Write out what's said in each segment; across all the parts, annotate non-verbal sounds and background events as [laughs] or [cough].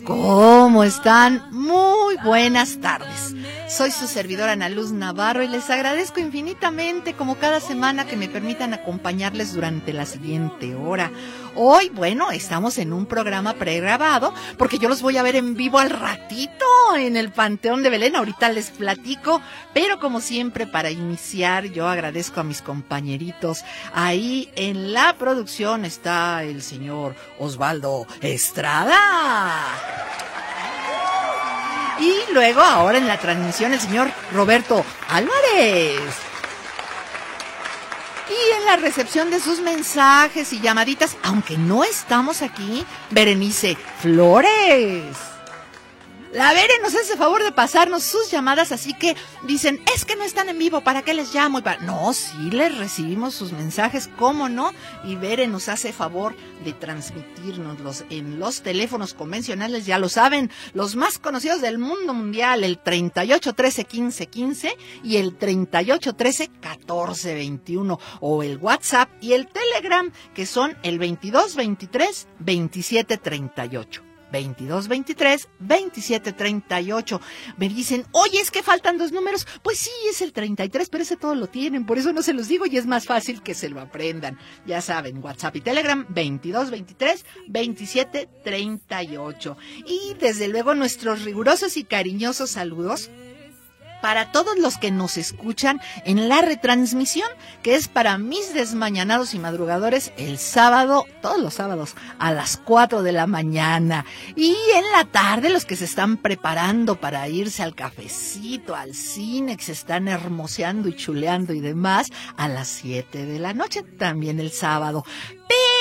¿Cómo están? Muy buenas tardes. Soy su servidora Ana Luz Navarro y les agradezco infinitamente como cada semana que me permitan acompañarles durante la siguiente hora. Hoy, bueno, estamos en un programa pregrabado porque yo los voy a ver en vivo al ratito en el Panteón de Belén. Ahorita les platico, pero como siempre para iniciar yo agradezco a mis compañeritos. Ahí en la producción está el señor Osvaldo Estrada. Y luego ahora en la transmisión el señor Roberto Álvarez. Y en la recepción de sus mensajes y llamaditas, aunque no estamos aquí, Berenice Flores. La Bere nos hace favor de pasarnos sus llamadas, así que dicen, es que no están en vivo, ¿para qué les llamo? Y para... No, sí les recibimos sus mensajes, ¿cómo no? Y Bere nos hace favor de transmitirnoslos en los teléfonos convencionales, ya lo saben, los más conocidos del mundo mundial, el 3813 1515 y el 3813 1421 o el WhatsApp y el Telegram, que son el 2223 2738. 2223 2738. Me dicen, oye, es que faltan dos números. Pues sí, es el 33, pero ese todo lo tienen. Por eso no se los digo y es más fácil que se lo aprendan. Ya saben, WhatsApp y Telegram 2223 2738. Y desde luego nuestros rigurosos y cariñosos saludos para todos los que nos escuchan en la retransmisión, que es para mis desmañanados y madrugadores el sábado, todos los sábados, a las 4 de la mañana. Y en la tarde, los que se están preparando para irse al cafecito, al cine, que se están hermoseando y chuleando y demás, a las 7 de la noche, también el sábado. Pero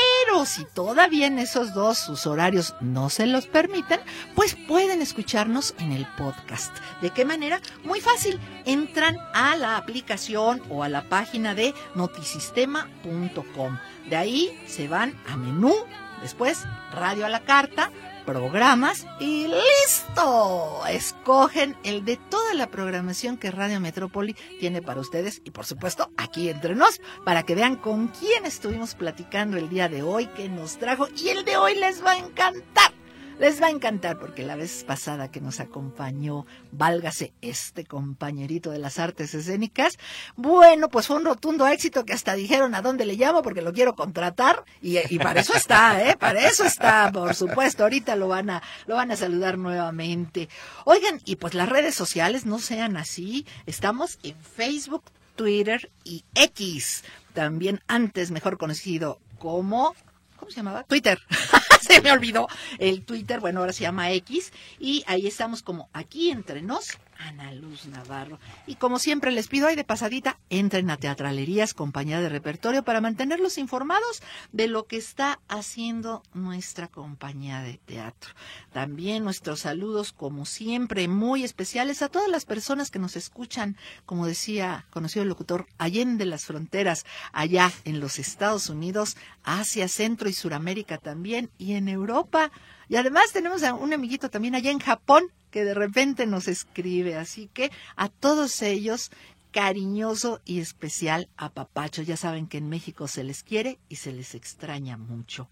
si todavía en esos dos sus horarios no se los permiten, pues pueden escucharnos en el podcast. ¿De qué manera? Muy fácil. Entran a la aplicación o a la página de notisistema.com. De ahí se van a menú, después radio a la carta, programas y listo. Escogen el de toda la programación que Radio Metrópoli tiene para ustedes y por supuesto aquí entre nos para que vean con quién estuvimos platicando el día de hoy, que nos trajo y el de hoy les va a encantar. Les va a encantar porque la vez pasada que nos acompañó, válgase este compañerito de las artes escénicas, bueno, pues fue un rotundo éxito que hasta dijeron a dónde le llamo porque lo quiero contratar y, y para eso está, ¿eh? Para eso está, por supuesto. Ahorita lo van a, lo van a saludar nuevamente. Oigan, y pues las redes sociales no sean así. Estamos en Facebook, Twitter y X. También antes mejor conocido como ¿cómo se llamaba? Twitter. [laughs] se me olvidó. El Twitter, bueno, ahora se llama X. Y ahí estamos como aquí entre nos, Ana Luz Navarro. Y como siempre les pido ahí de pasadita, entren a Teatralerías, compañía de repertorio, para mantenerlos informados de lo que está haciendo nuestra compañía de teatro. También nuestros saludos, como siempre, muy especiales a todas las personas que nos escuchan, como decía conocido el locutor, allende las fronteras, allá en los Estados Unidos, Asia, Centro y Suramérica también, y en Europa. Y además tenemos a un amiguito también allá en Japón que de repente nos escribe. Así que a todos ellos, cariñoso y especial apapacho. Ya saben que en México se les quiere y se les extraña mucho.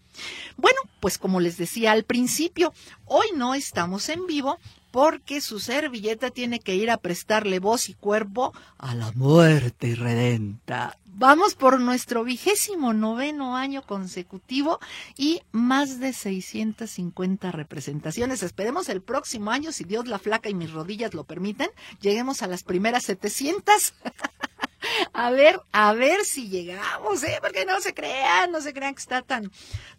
Bueno, pues como les decía al principio, hoy no estamos en vivo porque su servilleta tiene que ir a prestarle voz y cuerpo a la muerte irredenta. Vamos por nuestro vigésimo noveno año consecutivo y más de 650 representaciones. Esperemos el próximo año, si Dios la flaca y mis rodillas lo permiten, lleguemos a las primeras 700. [laughs] A ver, a ver si llegamos, ¿eh? Porque no se crean, no se crean que está tan,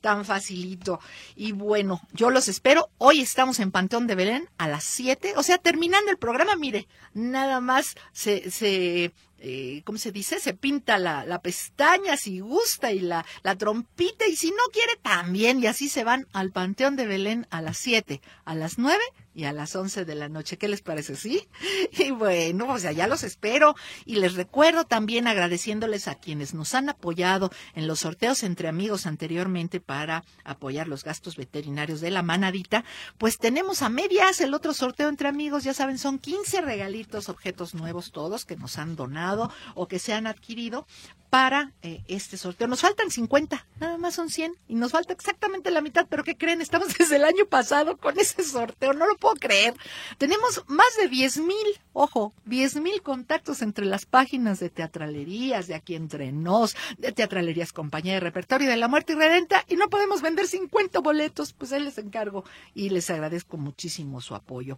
tan facilito. Y bueno, yo los espero. Hoy estamos en Panteón de Belén a las 7. O sea, terminando el programa, mire, nada más se, se eh, ¿cómo se dice? Se pinta la, la, pestaña si gusta y la, la trompita y si no quiere también y así se van al Panteón de Belén a las 7, a las 9 y a las 11 de la noche. ¿Qué les parece? ¿Sí? [laughs] Y bueno, o sea, ya los espero. Y les recuerdo también agradeciéndoles a quienes nos han apoyado en los sorteos entre amigos anteriormente para apoyar los gastos veterinarios de la manadita. Pues tenemos a medias el otro sorteo entre amigos. Ya saben, son 15 regalitos, objetos nuevos todos que nos han donado o que se han adquirido para eh, este sorteo. Nos faltan 50, nada más son 100 y nos falta exactamente la mitad, pero ¿qué creen? Estamos [laughs] desde el año pasado con ese sorteo, no lo puedo creer. Tenemos más de 10 mil, ojo, 10 mil contactos entre las páginas de teatralerías, de aquí entre nos, de teatralerías Compañía de Repertorio de la Muerte y Redenta y no podemos vender 50 boletos, pues ahí les encargo y les agradezco muchísimo su apoyo.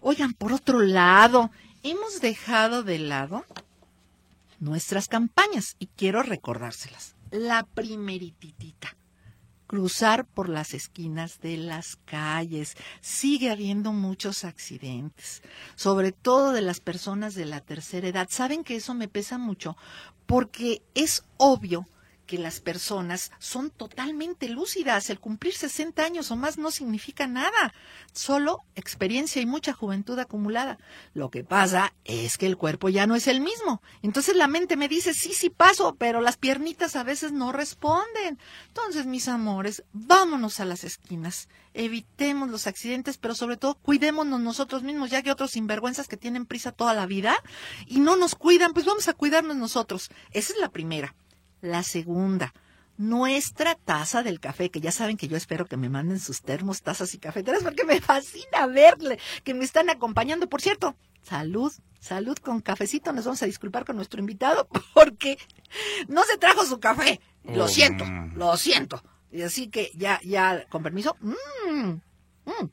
Oigan, por otro lado, hemos dejado de lado nuestras campañas y quiero recordárselas. La primerititita. Cruzar por las esquinas de las calles. Sigue habiendo muchos accidentes, sobre todo de las personas de la tercera edad. Saben que eso me pesa mucho porque es obvio que las personas son totalmente lúcidas. El cumplir 60 años o más no significa nada, solo experiencia y mucha juventud acumulada. Lo que pasa es que el cuerpo ya no es el mismo. Entonces la mente me dice, sí, sí paso, pero las piernitas a veces no responden. Entonces, mis amores, vámonos a las esquinas, evitemos los accidentes, pero sobre todo cuidémonos nosotros mismos, ya que otros sinvergüenzas que tienen prisa toda la vida y no nos cuidan, pues vamos a cuidarnos nosotros. Esa es la primera. La segunda, nuestra taza del café, que ya saben que yo espero que me manden sus termos, tazas y cafeteras, porque me fascina verle, que me están acompañando. Por cierto, salud, salud con cafecito. Nos vamos a disculpar con nuestro invitado porque no se trajo su café. Lo siento, lo siento. Y así que ya, ya, con permiso. Mm, mm.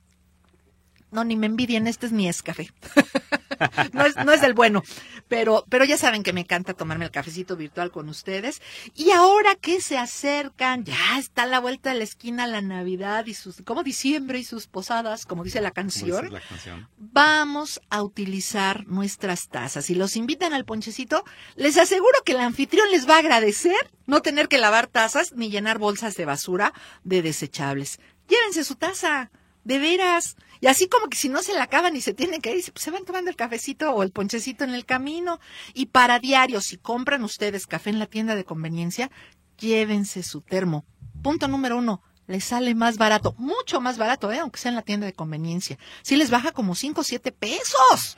No, ni me envidien, este es mi escafé. [laughs] [laughs] no, es, no es del bueno, pero, pero ya saben que me encanta tomarme el cafecito virtual con ustedes. Y ahora que se acercan, ya está a la vuelta de la esquina la Navidad y sus, como diciembre y sus posadas, como dice la canción, la canción. vamos a utilizar nuestras tazas. Si los invitan al ponchecito, les aseguro que el anfitrión les va a agradecer no tener que lavar tazas ni llenar bolsas de basura de desechables. Llévense su taza de veras. Y así como que si no se la acaban y se tienen que ir, pues se van tomando el cafecito o el ponchecito en el camino. Y para diario, si compran ustedes café en la tienda de conveniencia, llévense su termo. Punto número uno, les sale más barato, mucho más barato, ¿eh? aunque sea en la tienda de conveniencia. Si les baja como cinco o siete pesos.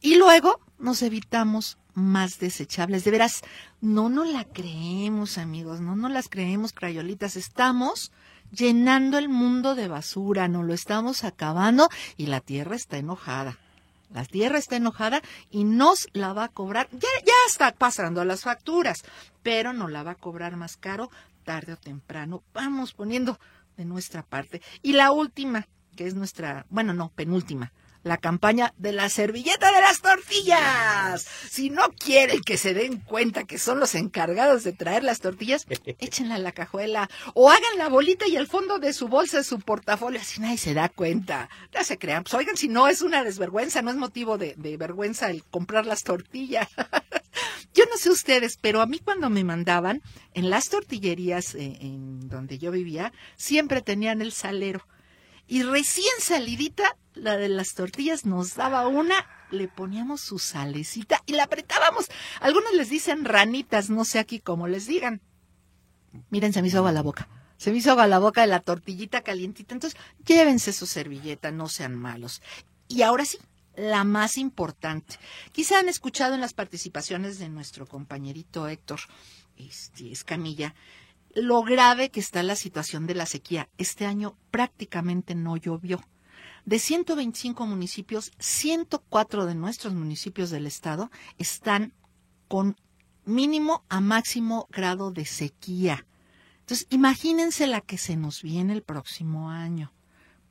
Y luego nos evitamos más desechables. De veras, no nos la creemos, amigos, no nos las creemos, crayolitas. Estamos llenando el mundo de basura, no lo estamos acabando y la tierra está enojada. La tierra está enojada y nos la va a cobrar, ya, está pasando las facturas, pero nos la va a cobrar más caro tarde o temprano. Vamos poniendo de nuestra parte. Y la última, que es nuestra, bueno, no, penúltima, la campaña de la servilleta de las tortillas. Si no quieren que se den cuenta que son los encargados de traer las tortillas, [laughs] échenla a la cajuela o hagan la bolita y el fondo de su bolsa, de su portafolio, así nadie se da cuenta. Ya se crean. Pues oigan, si no es una desvergüenza, no es motivo de, de vergüenza el comprar las tortillas. [laughs] yo no sé ustedes, pero a mí cuando me mandaban en las tortillerías eh, en donde yo vivía, siempre tenían el salero. Y recién salidita la de las tortillas nos daba una, le poníamos su salecita y la apretábamos. Algunos les dicen ranitas, no sé aquí cómo les digan. Miren, se me hizo agua la boca. Se me hizo agua la boca de la tortillita calientita. Entonces, llévense su servilleta, no sean malos. Y ahora sí, la más importante. Quizá han escuchado en las participaciones de nuestro compañerito Héctor este, Escamilla lo grave que está la situación de la sequía. Este año prácticamente no llovió. De 125 municipios, 104 de nuestros municipios del estado están con mínimo a máximo grado de sequía. Entonces, imagínense la que se nos viene el próximo año.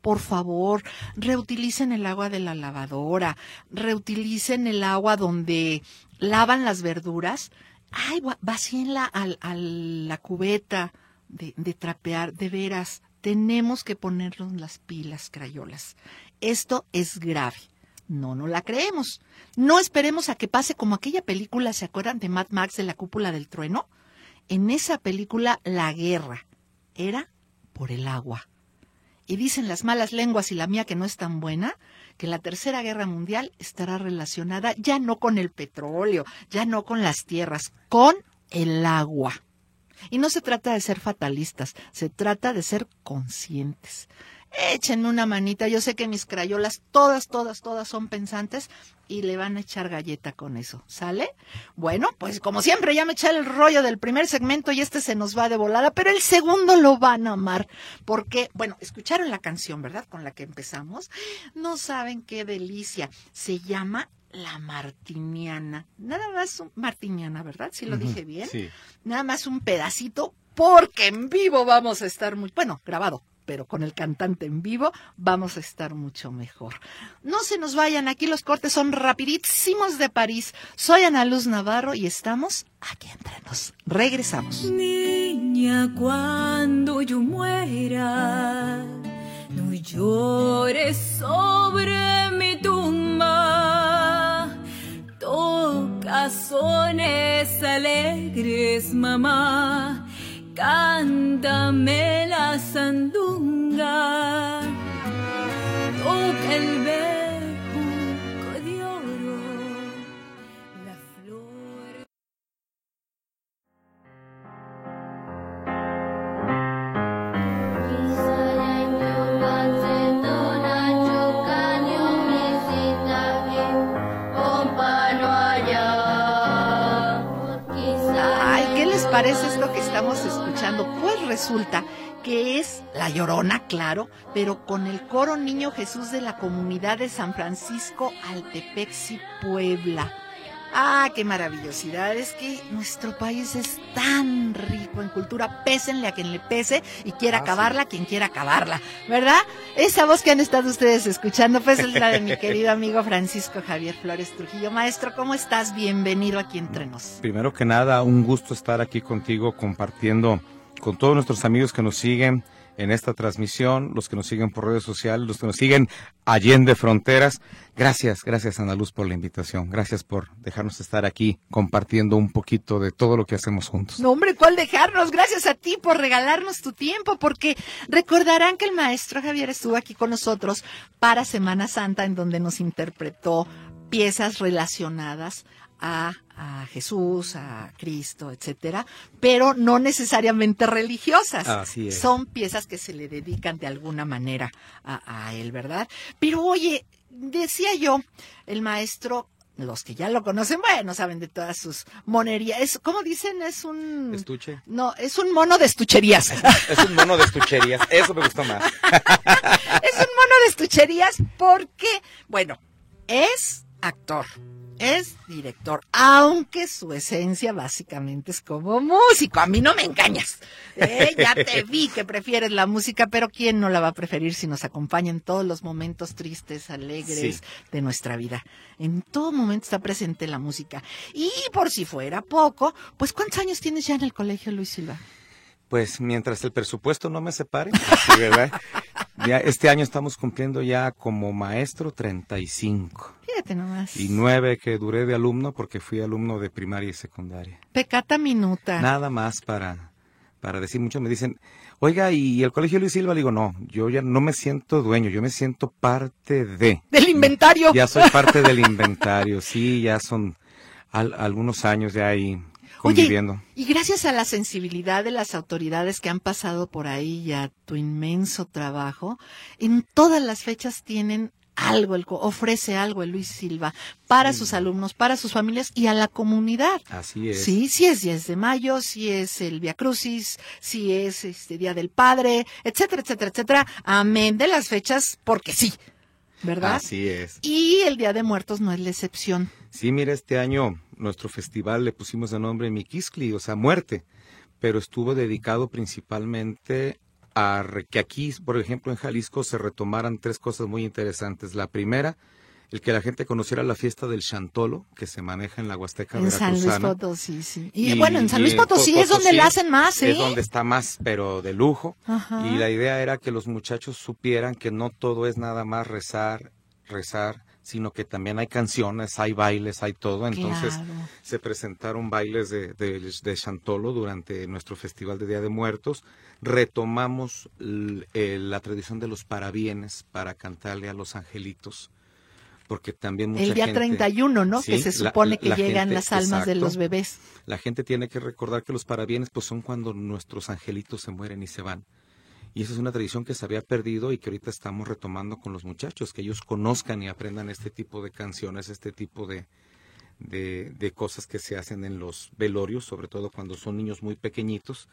por favor, reutilicen el agua de la lavadora, reutilicen el agua donde lavan las verduras. Ay, vacíenla a la cubeta de, de trapear, de veras. Tenemos que ponernos las pilas, crayolas. Esto es grave. No, no la creemos. No esperemos a que pase como aquella película, ¿se acuerdan de Mad Max de la cúpula del trueno? En esa película la guerra era por el agua. Y dicen las malas lenguas y la mía que no es tan buena, que la Tercera Guerra Mundial estará relacionada ya no con el petróleo, ya no con las tierras, con el agua. Y no se trata de ser fatalistas, se trata de ser conscientes échenme una manita. Yo sé que mis crayolas, todas, todas, todas son pensantes y le van a echar galleta con eso. ¿Sale? Bueno, pues como siempre ya me eché el rollo del primer segmento y este se nos va de volada, pero el segundo lo van a amar. Porque, bueno, escucharon la canción, ¿verdad? Con la que empezamos. No saben qué delicia. Se llama la martiniana. Nada más un martiniana, ¿verdad? Si lo dije bien. Sí. Nada más un pedacito porque en vivo vamos a estar muy, bueno, grabado, pero con el cantante en vivo vamos a estar mucho mejor. No se nos vayan, aquí los cortes son rapidísimos de París. Soy Ana Luz Navarro y estamos aquí entre nos. Regresamos. Niña, cuando yo muera, no llores sobre mi Toca sones alegres, mamá. Cántame la sandunga, toca el bejuco parece esto que estamos escuchando? Pues resulta que es La Llorona, claro, pero con el coro Niño Jesús de la comunidad de San Francisco Altepexi, Puebla. Ah, qué maravillosidad. Es que nuestro país es tan rico en cultura. Pésenle a quien le pese y quiera acabarla quien quiera acabarla. ¿Verdad? Esa voz que han estado ustedes escuchando, pues es la de mi [laughs] querido amigo Francisco Javier Flores Trujillo. Maestro, ¿cómo estás? Bienvenido aquí entre nos. Primero que nada, un gusto estar aquí contigo compartiendo con todos nuestros amigos que nos siguen en esta transmisión, los que nos siguen por redes sociales, los que nos siguen allende fronteras. Gracias, gracias Ana Luz por la invitación. Gracias por dejarnos estar aquí compartiendo un poquito de todo lo que hacemos juntos. No, hombre, ¿cuál dejarnos? Gracias a ti por regalarnos tu tiempo, porque recordarán que el maestro Javier estuvo aquí con nosotros para Semana Santa, en donde nos interpretó piezas relacionadas a, a, Jesús, a Cristo, etcétera, pero no necesariamente religiosas. Así es. Son piezas que se le dedican de alguna manera a, a él, ¿verdad? Pero oye, decía yo, el maestro los que ya lo conocen, bueno, saben de todas sus monerías. Es, ¿Cómo dicen? Es un... ¿Estuche? No, es un mono de estucherías. [laughs] Es un mono de estucherías. Eso me gustó más. [laughs] es un mono de estucherías porque, bueno, es actor, es director, aunque su esencia básicamente es como músico. A mí no me engañas. ¿eh? Ya te [laughs] vi que prefieres la música, pero ¿quién no la va a preferir si nos acompaña en todos los momentos tristes, alegres Sí. de nuestra vida? En todo momento está presente la música. Y por si fuera poco, pues ¿cuántos años tienes ya en el colegio, Luis Silva? Pues mientras el presupuesto no me separe, ¿verdad? Ya este año estamos cumpliendo ya como maestro 35 Fíjate nomás. y nueve que duré de alumno porque fui alumno de primaria y secundaria. Pecata minuta. Nada más para, para decir mucho. Me dicen, oiga, ¿y el colegio Luis Silva? Le digo, no, yo ya no me siento dueño, yo me siento parte de. Del inventario. Ya soy parte del [laughs] inventario, sí, ya son al- algunos años ya ahí conviviendo. Oye, y gracias a la sensibilidad de las autoridades que han pasado por ahí y a tu inmenso trabajo, en todas las fechas tienen algo, el co- ofrece algo el Luis Silva para sus alumnos, para sus familias y a la comunidad. Así es. Sí, sí es 10 de mayo, si es el Via Crucis, si es este Día del Padre, etcétera, etcétera, etcétera. Amén de las fechas porque sí, ¿verdad? Así es. Y el Día de Muertos no es la excepción. Sí, mira, este año nuestro festival le pusimos de nombre Miquiscli, o sea, muerte, pero estuvo dedicado principalmente a que aquí, por ejemplo, en Jalisco se retomaran tres cosas muy interesantes. La primera, el que la gente conociera la fiesta del Chantolo, que se maneja en la Huasteca En San Luis. Potosí, sí. Y, Y- bueno, en San Luis en Potosí Po- es donde la hacen más, ¿eh? Es donde está más, pero de lujo. Ajá. Y la idea era que los muchachos supieran que no todo es nada más rezar, rezar, sino que también hay canciones, hay bailes, hay todo. Entonces Claro. se presentaron bailes de, de, de Chantolo durante nuestro Festival de Día de Muertos. Retomamos l- eh, la tradición de los parabienes para cantarle a los angelitos. Porque también mucha El día gente- 31, ¿no? que se la- supone que la llegan gente- las almas de los bebés. La gente tiene que recordar que los parabienes pues son cuando nuestros angelitos se mueren y se van. Y esa es una tradición que se había perdido y que ahorita estamos retomando con los muchachos, que ellos conozcan y aprendan este tipo de canciones, este tipo de, de, de cosas que se hacen en los velorios, sobre todo cuando son niños muy pequeñitos.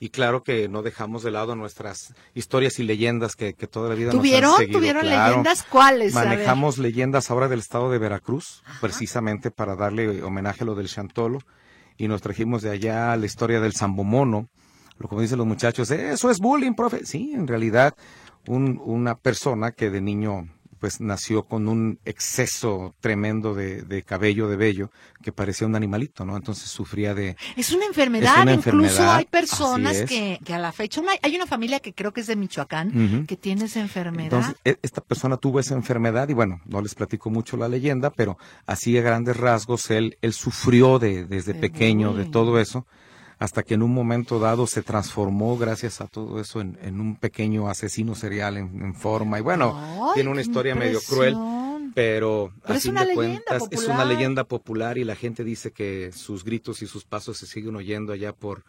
Y claro que no dejamos de lado nuestras historias y leyendas que, que toda la vida ¿Tuvieron? nos han seguido. ¿Tuvieron claro. leyendas? ¿Cuáles? Manejamos leyendas ahora del estado de Veracruz, precisamente para darle homenaje a lo del Chantolo. Y nos trajimos de allá la historia del Zambomono. Lo como dicen los muchachos, "Eh, eso es bullying, profe. Sí, en realidad, un- una persona que de niño pues nació con un exceso tremendo de, de cabello, de vello, que parecía un animalito, ¿no? Entonces sufría de... Es una enfermedad, Es una incluso hay personas es. que, que a la fecha, una- hay una familia que creo que es de Michoacán, que tiene esa enfermedad. Entonces, e- esta persona tuvo esa enfermedad y bueno, no les platico mucho la leyenda, pero así a grandes rasgos él, él sufrió de, desde De pequeño de todo eso, hasta que en un momento dado se transformó gracias a todo eso en, en un pequeño asesino serial en, en forma. Y bueno, Ay, tiene una historia medio cruel, pero, Pero a fin de cuentas es una leyenda popular y la gente dice que sus gritos y sus pasos se siguen oyendo allá por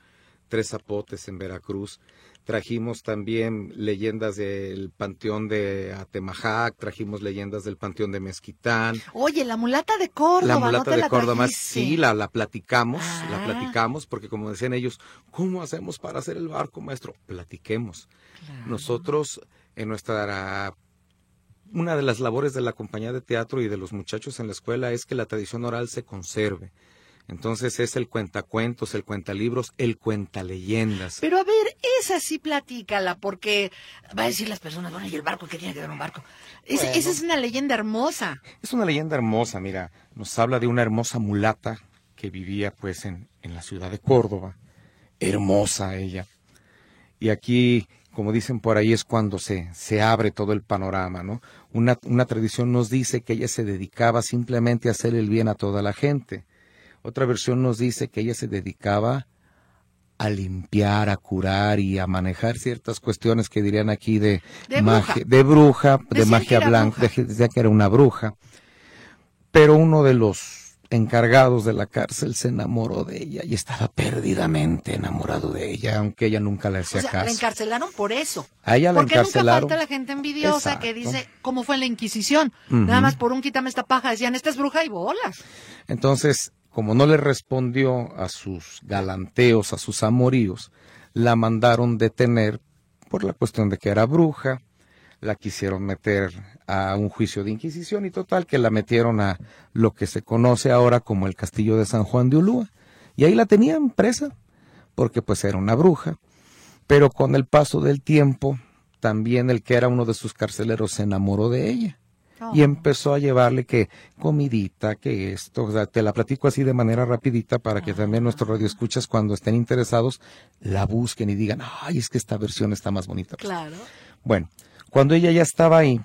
Tres Zapotes en Veracruz. Trajimos también leyendas del panteón de Atemajac, trajimos leyendas del panteón de Mezquitán. Oye, la mulata de Córdoba, La ¿no mulata de la Córdoba, trajiste? sí, la, la platicamos, la Ah. platicamos, porque como decían ellos, ¿cómo hacemos para hacer el barco, maestro? Platiquemos. Claro. Nosotros, en nuestra una de las labores de la compañía de teatro y de los muchachos en la escuela es que la tradición oral se conserve. Entonces es el cuentacuentos, el cuentalibros, el cuentaleyendas. Pero a ver, esa sí platícala, porque va a decir las personas, bueno, ¿y el barco? ¿Qué tiene que ver un barco? Es- Bueno. Esa es una leyenda hermosa. Es una leyenda hermosa, mira, nos habla de una hermosa mulata que vivía pues en, en la ciudad de Córdoba. Hermosa ella. Y aquí, como dicen por ahí, es cuando se, se abre todo el panorama, ¿no? Una, una tradición nos dice que ella se dedicaba simplemente a hacer el bien a toda la gente. Otra versión nos dice que ella se dedicaba a limpiar, a curar y a manejar ciertas cuestiones que dirían aquí de, De magia, bruja. de bruja, magia blanca, bruja. de- decía que era una bruja. Pero uno de los encargados de la cárcel se enamoró de ella y estaba perdidamente enamorado de ella, aunque ella nunca le O hacía la encarcelaron por eso. A ella la Porque nunca encarcelaron. falta la gente envidiosa que dice, ¿cómo fue en la Inquisición? Nada más por un quítame esta paja, decían, esta es bruja y bolas. Entonces, como no le respondió a sus galanteos, a sus amoríos, la mandaron detener por la cuestión de que era bruja, la quisieron meter a un juicio de inquisición y total que la metieron a lo que se conoce ahora como el castillo de San Juan de Ulúa. Y ahí la tenían presa, porque pues era una bruja. Pero con el paso del tiempo, también el que era uno de sus carceleros se enamoró de ella y empezó a llevarle que comidita, que esto, o sea, te la platico así de manera rapidita para que también nuestros radioescuchas cuando estén interesados la busquen y digan, ay, es que esta versión está más bonita. Claro. Bueno, cuando ella ya estaba ahí,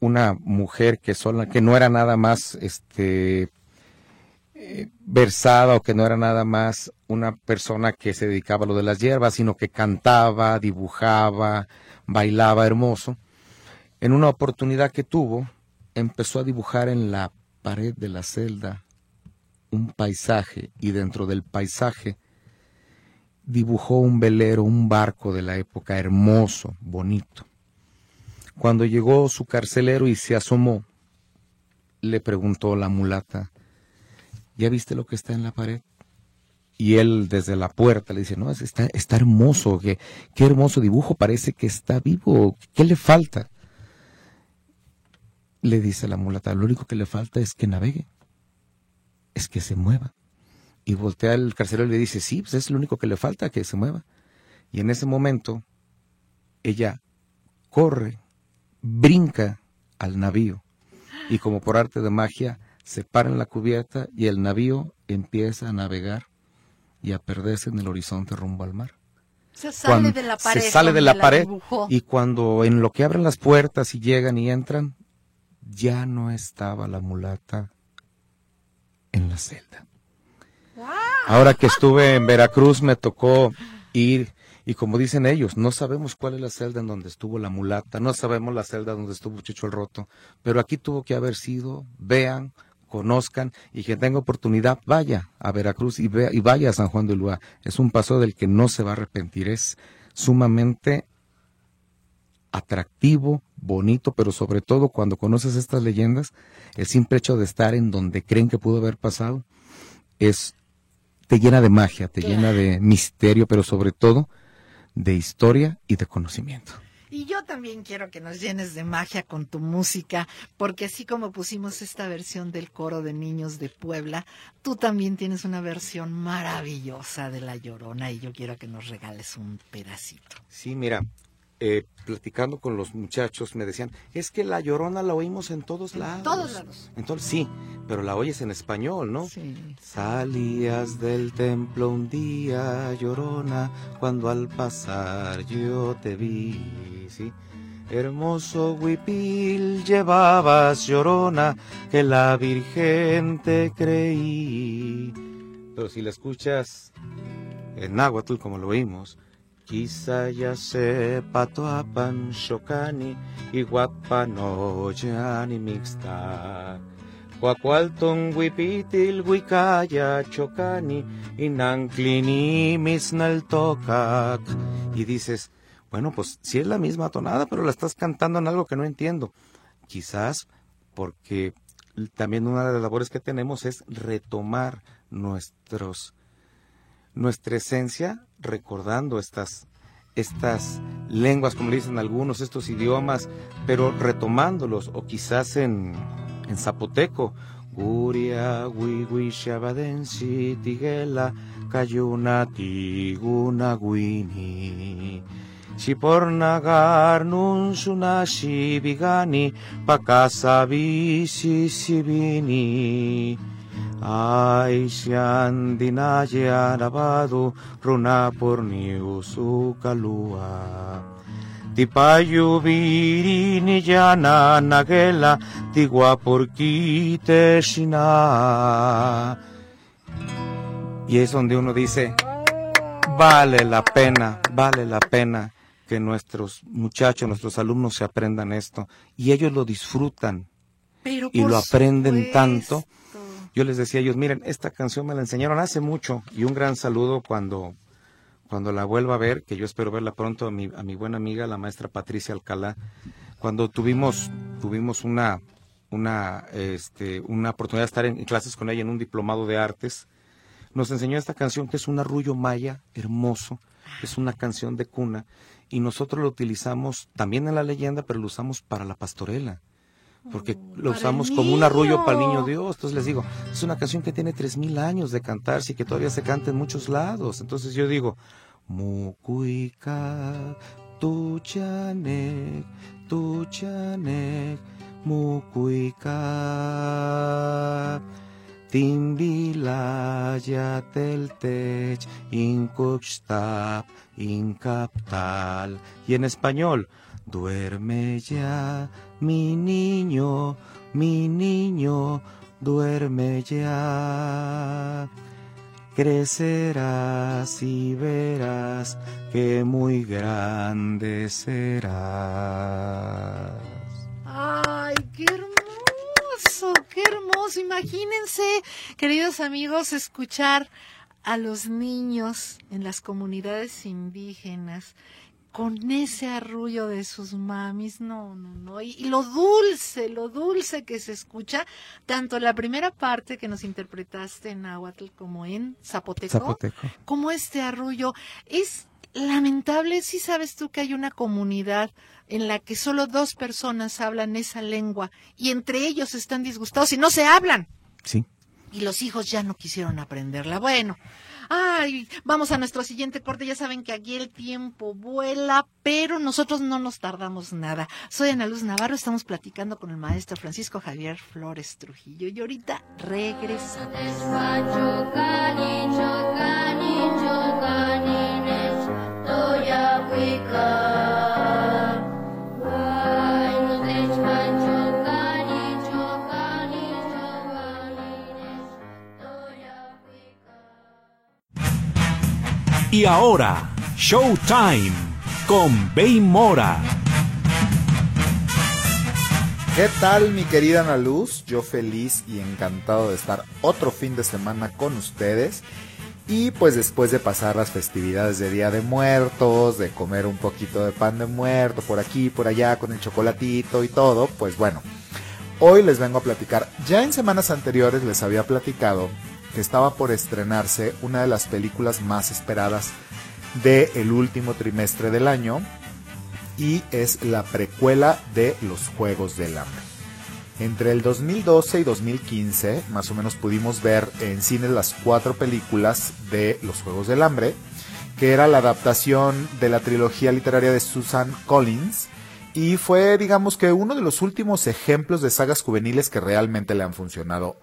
una mujer que sola, que no era nada más este eh, versada o que no era nada más una persona que se dedicaba a lo de las hierbas, sino que cantaba, dibujaba, bailaba hermoso. En una oportunidad que tuvo, empezó a dibujar en la pared de la celda un paisaje y dentro del paisaje dibujó un velero, un barco de la época hermoso, bonito. Cuando llegó su carcelero y se asomó, le preguntó la mulata, ¿ya viste lo que está en la pared? Y él desde la puerta le dice, no, es- está, está hermoso, qué, qué hermoso dibujo, parece que está vivo, ¿qué le falta? Le dice la mulata, lo único que le falta es que navegue, es que se mueva. Y voltea el carcelero y le dice, sí, pues es lo único que le falta, que se mueva. Y en ese momento ella corre, brinca al navío y como por arte de magia se para en la cubierta y el navío empieza a navegar y a perderse en el horizonte rumbo al mar. Se sale Cuando de la pared. se sale de la pared dibujó. y cuando en lo que abren las puertas y llegan y entran, ya no estaba la mulata en la celda. Ahora que estuve en Veracruz me tocó ir y como dicen ellos, no sabemos cuál es la celda en donde estuvo la mulata, no sabemos la celda donde estuvo Chicho el Roto, pero aquí tuvo que haber sido, vean, conozcan y que tenga oportunidad, vaya a Veracruz y, vea, y vaya a San Juan de Ulúa. Es un paso del que no se va a arrepentir, es sumamente atractivo, bonito, pero sobre todo cuando conoces estas leyendas, el simple hecho de estar en donde creen que pudo haber pasado, es te llena de magia, te llena de misterio, pero sobre todo de historia y de conocimiento. Y yo también quiero que nos llenes de magia con tu música, porque así como pusimos esta versión del coro de niños de Puebla, tú también tienes una versión maravillosa de La Llorona y yo quiero que nos regales un pedacito. Sí, mira, eh, platicando con los muchachos me decían, es que la llorona la oímos en todos lados. todos lados. Entonces sí, pero la oyes en español, ¿no? Sí. Salías del templo un día, llorona, cuando al pasar yo te vi, ¿sí? Hermoso huipil llevabas, llorona, que la Virgen te creí. Pero si la escuchas en náhuatl, como lo oímos, quizá ya sepa toapan shokani, y guapano ni mixta. Cuacualton huipitil huicaya chocani inanclini misnaltocac. Y dices, bueno, pues sí es la misma tonada, pero la estás cantando en algo que no entiendo. Quizás porque también una de las labores que tenemos es retomar nuestros nuestra esencia recordando estas estas lenguas, como le dicen algunos, estos idiomas, pero retomándolos, o quizás en, en zapoteco. Guria, wiwi, shabadensi, tiguela, cayuna, tiguna, guini. Si por nagar nun sunashi bigani, pakasa bisi sibini. Ay, sian dinaye arabado, runa por niusu kalua. Tipayu virini yana nagela, tigua por quite shina. Y es donde uno dice, vale la pena, vale la pena que nuestros muchachos, nuestros alumnos se aprendan esto. Y ellos lo disfrutan Pero y lo aprenden tanto. Yo les decía a ellos, miren, esta canción me la enseñaron hace mucho y un gran saludo cuando, cuando la vuelva a ver, que yo espero verla pronto, a mi, a mi buena amiga, la maestra Patricia Alcalá, cuando tuvimos, tuvimos una, una, este, una oportunidad de estar en clases con ella en un diplomado de artes, nos enseñó esta canción que es un arrullo maya hermoso, es una canción de cuna, y nosotros lo utilizamos también en la leyenda, pero lo usamos para la pastorela porque lo para usamos como un arrullo para el niño. Dios. Entonces les digo, es una canción que tiene tres mil años de cantarse y que todavía se canta en muchos lados. Entonces yo digo, Mukuika, tuchanek, tuchanek, mukuika. Timbilaya teltech, inkuxtap, incaptal. Y en español, duerme ya, mi niño, mi niño, duerme ya. Crecerás y verás que muy grande serás. Ay, qué hermoso, qué hermoso. Imagínense, queridos amigos, escuchar a los niños en las comunidades indígenas con ese arrullo de sus mamis, no, no, no, y, y lo dulce, lo dulce que se escucha, tanto la primera parte que nos interpretaste en náhuatl como en zapoteco, Zapoteco. como este arrullo. Es lamentable, si sabes tú que hay una comunidad en la que solo dos personas hablan esa lengua y entre ellos están disgustados y no se hablan. Sí. y los hijos ya no quisieron aprenderla. Bueno, ay, vamos a nuestro siguiente corte. Ya saben que aquí el tiempo vuela, pero nosotros no nos tardamos nada. Soy Ana Luz Navarro, estamos platicando con el maestro Francisco Javier Flores Trujillo y ahorita regresamos. Y ahora, Showtime con Bey Mora. ¿Qué tal mi querida Ana Luz? Yo feliz y encantado de estar otro fin de semana con ustedes. Y pues después de pasar las festividades de Día de Muertos, de comer un poquito de pan de muerto por aquí, por allá, con el chocolatito y todo, pues bueno, hoy les vengo a platicar. Ya en semanas anteriores les había platicado que estaba por estrenarse una de las películas más esperadas del el último trimestre del año y es la precuela de Los Juegos del Hambre. Entre el 2012 y 2015, más o menos pudimos ver en cine las cuatro películas de Los Juegos del Hambre, que era la adaptación de la trilogía literaria de Susan Collins, y fue, digamos que, uno de los últimos ejemplos de sagas juveniles que realmente le han funcionado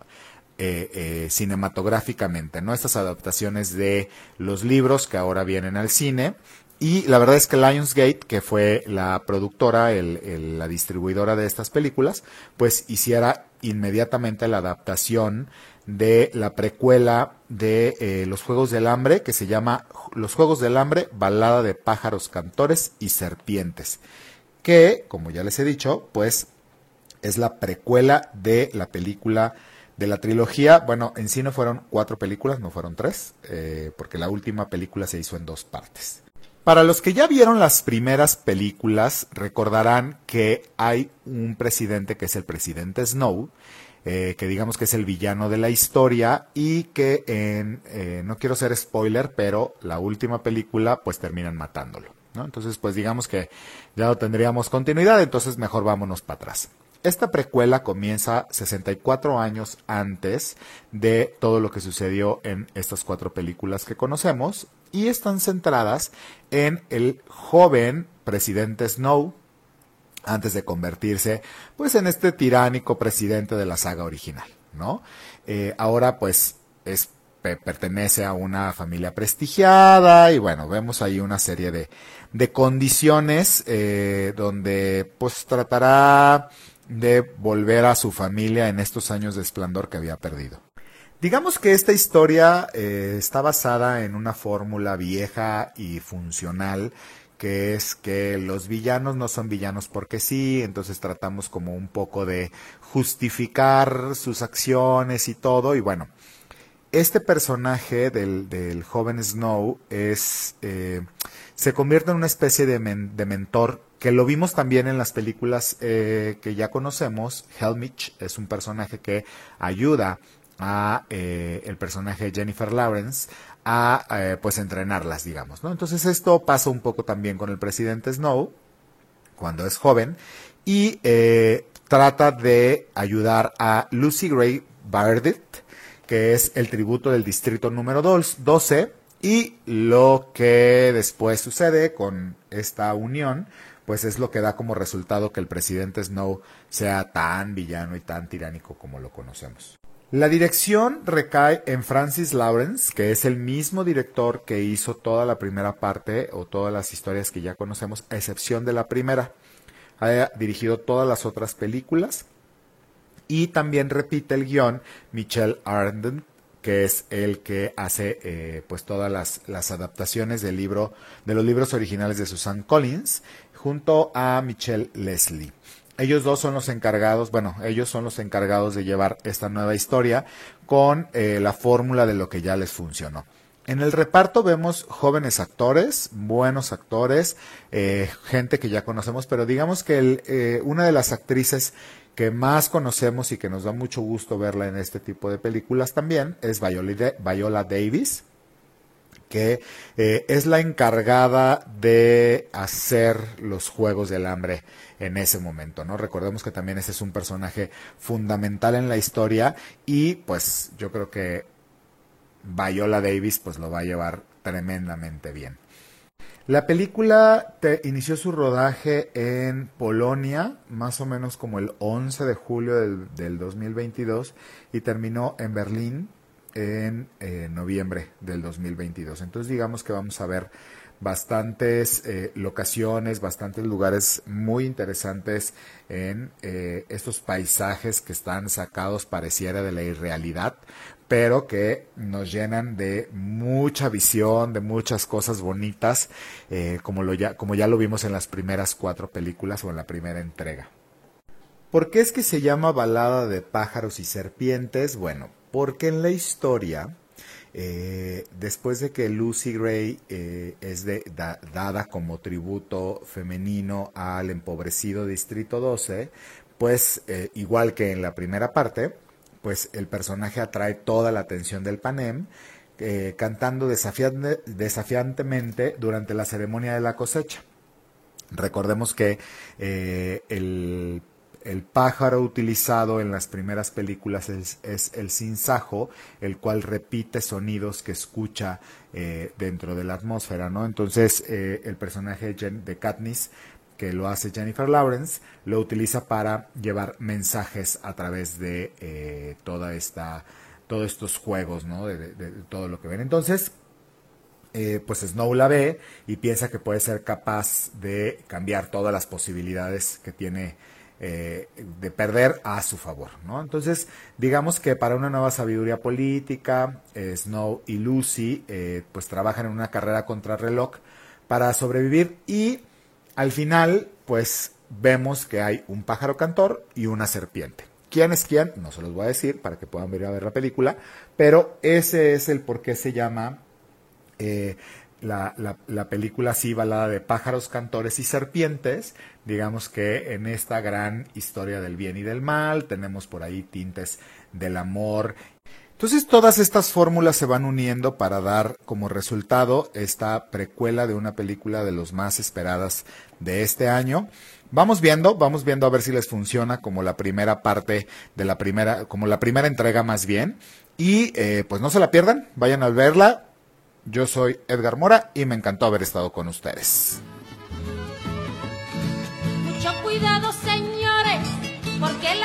eh, eh, cinematográficamente, ¿no? Estas adaptaciones de los libros que ahora vienen al cine. Y la verdad es que Lionsgate, que fue la productora, el, la distribuidora de estas películas, pues hiciera inmediatamente la adaptación de la precuela de eh, Los Juegos del Hambre, que se llama Los Juegos del Hambre, Balada de Pájaros, Cantores y Serpientes, que, como ya les he dicho, pues es la precuela de la película de la trilogía, bueno, en sí no fueron cuatro películas, no fueron tres, eh, porque la última película se hizo en dos partes. Para los que ya vieron las primeras películas, recordarán que hay un presidente que es el presidente Snow, eh, que digamos que es el villano de la historia y que en, eh, no quiero ser spoiler, pero la última película pues terminan matándolo. ¿no? Entonces pues digamos que ya no tendríamos continuidad, entonces mejor vámonos para atrás. Esta precuela comienza 64 años antes de todo lo que sucedió en estas cuatro películas que conocemos y están centradas en el joven presidente Snow antes de convertirse pues en este tiránico presidente de la saga original, ¿no? Eh, ahora pues es pertenece a una familia prestigiada y bueno, vemos ahí una serie de, de condiciones eh, donde pues tratará de volver a su familia en estos años de esplendor que había perdido. Digamos que esta historia eh, está basada en una fórmula vieja y funcional que es que los villanos no son villanos porque sí, entonces tratamos como un poco de justificar sus acciones y todo, y bueno, este personaje del, joven Snow es eh, se convierte en una especie de, mentor que lo vimos también en las películas eh, que ya conocemos. Helmich es un personaje que ayuda a eh, el personaje Jennifer Lawrence a eh, pues entrenarlas, digamos, ¿no? Entonces esto pasa un poco también con el presidente Snow cuando es joven y trata de ayudar a Lucy Gray Bardett, que es el tributo del distrito número 12 y lo que después sucede con esta unión pues es lo que da como resultado que el presidente Snow sea tan villano y tan tiránico como lo conocemos. La dirección recae en Francis Lawrence, que es el mismo director que hizo toda la primera parte o todas las historias que ya conocemos, a excepción de la primera. Ha dirigido todas las otras películas y también repite el guion Michelle Arden, que es el que hace eh, pues todas las, las, adaptaciones del libro de los libros originales de Susan Collins junto a Michelle Leslie. Ellos dos son los encargados, bueno, ellos son los encargados de llevar esta nueva historia con eh, la fórmula de lo que ya les funcionó. En el reparto vemos jóvenes actores, buenos actores, eh, gente que ya conocemos, pero digamos que eh, una de las actrices que más conocemos y que nos da mucho gusto verla en este tipo de películas también es Viola Davis que eh, es la encargada de hacer los Juegos del Hambre en ese momento, ¿no? Recordemos que también ese es un personaje fundamental en la historia y pues yo creo que Viola Davis pues lo va a llevar tremendamente bien. La película te, inició su rodaje en Polonia, más o menos como el 11 de julio del, del 2022, y terminó en Berlín en eh, noviembre del 2022. Entonces digamos que vamos a ver bastantes eh, locaciones, bastantes lugares muy interesantes en eh, estos paisajes que están sacados pareciera de la irrealidad, pero que nos llenan de mucha visión, de muchas cosas bonitas, eh, como, lo ya, como ya lo vimos en las primeras cuatro películas o en la primera entrega. ¿Por qué es que se llama Balada de pájaros y serpientes? Bueno, porque en la historia, eh, después de que Lucy Gray eh, es dada como tributo femenino al empobrecido Distrito 12, pues igual que en la primera parte, pues el personaje atrae toda la atención del Panem, eh, cantando desafiante, desafiantemente durante la ceremonia de la cosecha. Recordemos que eh, el, el, pájaro utilizado en las primeras películas es, es, el sinsajo, el cual repite sonidos que escucha eh, dentro de la atmósfera, ¿no? Entonces el personaje de Katniss que lo hace Jennifer Lawrence, lo utiliza para llevar mensajes a través de eh, toda esta, todos estos juegos, ¿no? De, todo lo que ven. Entonces, eh, pues Snow la ve y piensa que puede ser capaz de cambiar todas las posibilidades que tiene eh, de perder a su favor, ¿no? Entonces, digamos que para una nueva sabiduría política, eh, Snow y Lucy, eh, pues trabajan en una carrera contra reloj para sobrevivir y al final, pues vemos que hay un pájaro cantor y una serpiente. ¿Quién es quién? No se los voy a decir para que puedan venir a ver la película, pero ese es el por qué se llama eh, la, la, la, película así, balada de pájaros, cantores y serpientes. Digamos que en esta gran historia del bien y del mal tenemos por ahí tintes del amor entonces todas estas fórmulas se van uniendo para dar como resultado esta precuela de una película de los más esperadas de este año. Vamos viendo, vamos viendo a ver si les funciona como la primera parte de la primera, como la primera entrega más bien. Y eh, pues no se la pierdan, vayan a verla. Yo soy Edgar Mora y me encantó haber estado con ustedes. Mucho cuidado, señores, porque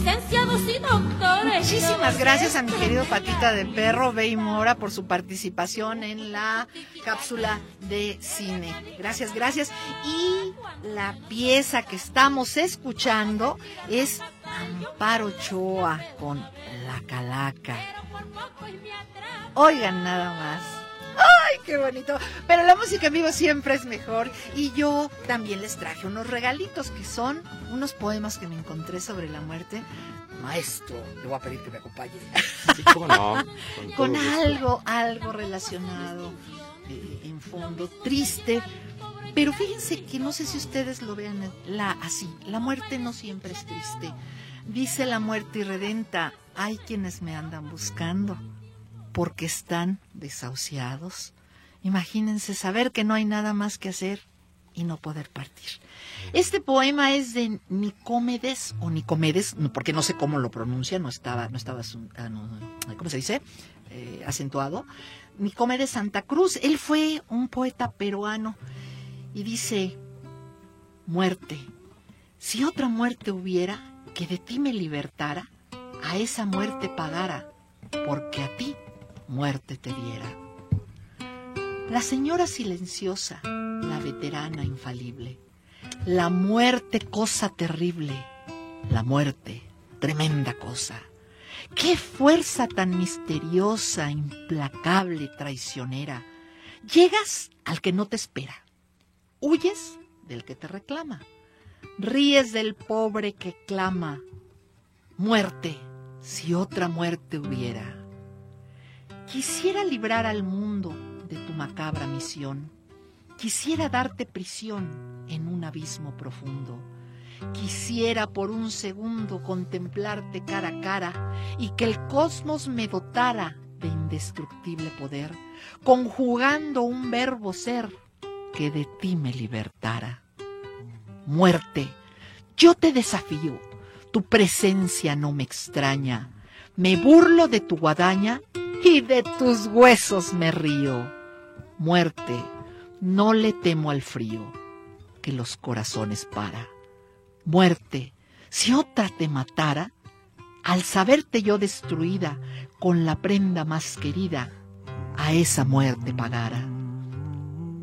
licenciados y doctores. Muchísimas gracias a mi querido Patita de Perro, Bey Mora, por su participación en la cápsula de cine. Gracias, gracias. Y la pieza que estamos escuchando es Amparo Choa con La Calaca. Oigan nada más. ¡Ay, qué bonito! Pero la música en vivo siempre es mejor. Y yo también les traje unos regalitos que son unos poemas que me encontré sobre la muerte. Maestro, le voy a pedir que me acompañe. Sí, ¿cómo no? Con, [laughs] Con algo, algo relacionado eh, en fondo, triste. Pero fíjense que no sé si ustedes lo vean la, así. La muerte no siempre es triste. Dice la muerte irredenta, hay quienes me andan buscando porque están desahuciados. Imagínense saber que no hay nada más que hacer y no poder partir. Este poema es de Nicómedes o Nicomedes, porque no sé cómo lo pronuncia, no estaba, no estaba, ¿cómo se dice? Eh, acentuado. Nicómedes Santa Cruz. Él fue un poeta peruano y dice: Muerte, si otra muerte hubiera que de ti me libertara, a esa muerte pagara, porque a ti muerte te diera. La señora silenciosa, la veterana infalible, la muerte cosa terrible, la muerte tremenda cosa. Qué fuerza tan misteriosa, implacable, traicionera. Llegas al que no te espera, huyes del que te reclama, ríes del pobre que clama, muerte, si otra muerte hubiera. Quisiera librar al mundo de tu macabra misión. Quisiera darte prisión en un abismo profundo. Quisiera por un segundo contemplarte cara a cara y que el cosmos me dotara de indestructible poder, conjugando un verbo ser que de ti me libertara. Muerte, yo te desafío, tu presencia no me extraña, me burlo de tu guadaña y de tus huesos me río. Muerte, no le temo al frío, que los corazones para. Muerte, si otra te matara, al saberte yo destruida con la prenda más querida, a esa muerte pagara.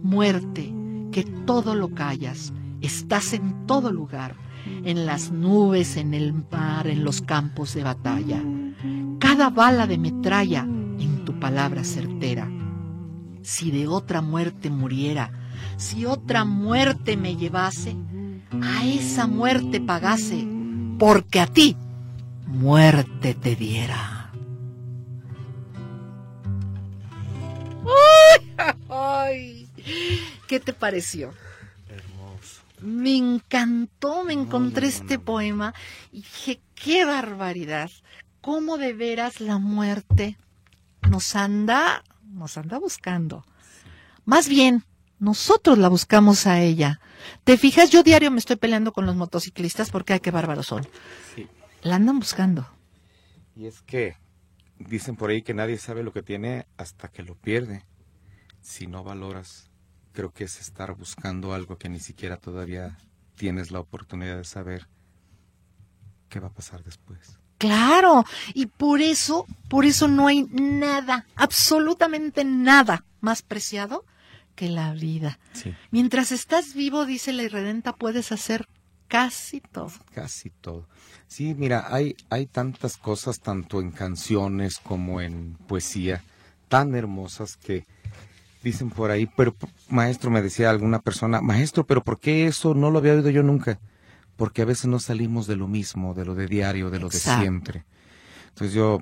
Muerte, que todo lo callas, estás en todo lugar, en las nubes, en el mar, en los campos de batalla. Cada bala de metralla tu palabra certera. Si de otra muerte muriera, si otra muerte me llevase, a esa muerte pagase, porque a ti muerte te diera. ¡Ay! ¿Qué te pareció? Hermoso. Me encantó, me encontré este poema y dije, qué barbaridad, cómo de veras la muerte nos anda, nos anda buscando. Más bien, nosotros la buscamos a ella. ¿Te fijas? Yo diario me estoy peleando con los motociclistas porque ay, qué bárbaros son. Sí. La andan buscando. Y es que dicen por ahí que nadie sabe lo que tiene hasta que lo pierde. Si no valoras, creo que es estar buscando algo que ni siquiera todavía tienes la oportunidad de saber qué va a pasar después. Claro, y por eso, por eso no hay nada, absolutamente nada más preciado que la vida. Sí. Mientras estás vivo, dice la irredenta, puedes hacer casi todo. Casi todo. Sí, mira, hay, hay tantas cosas, tanto en canciones como en poesía, tan hermosas que dicen por ahí, pero maestro, me decía alguna persona, maestro, pero ¿por qué eso no lo había oído yo nunca? Porque a veces no salimos de lo mismo, de lo de diario, de lo Exacto. de siempre. Entonces yo,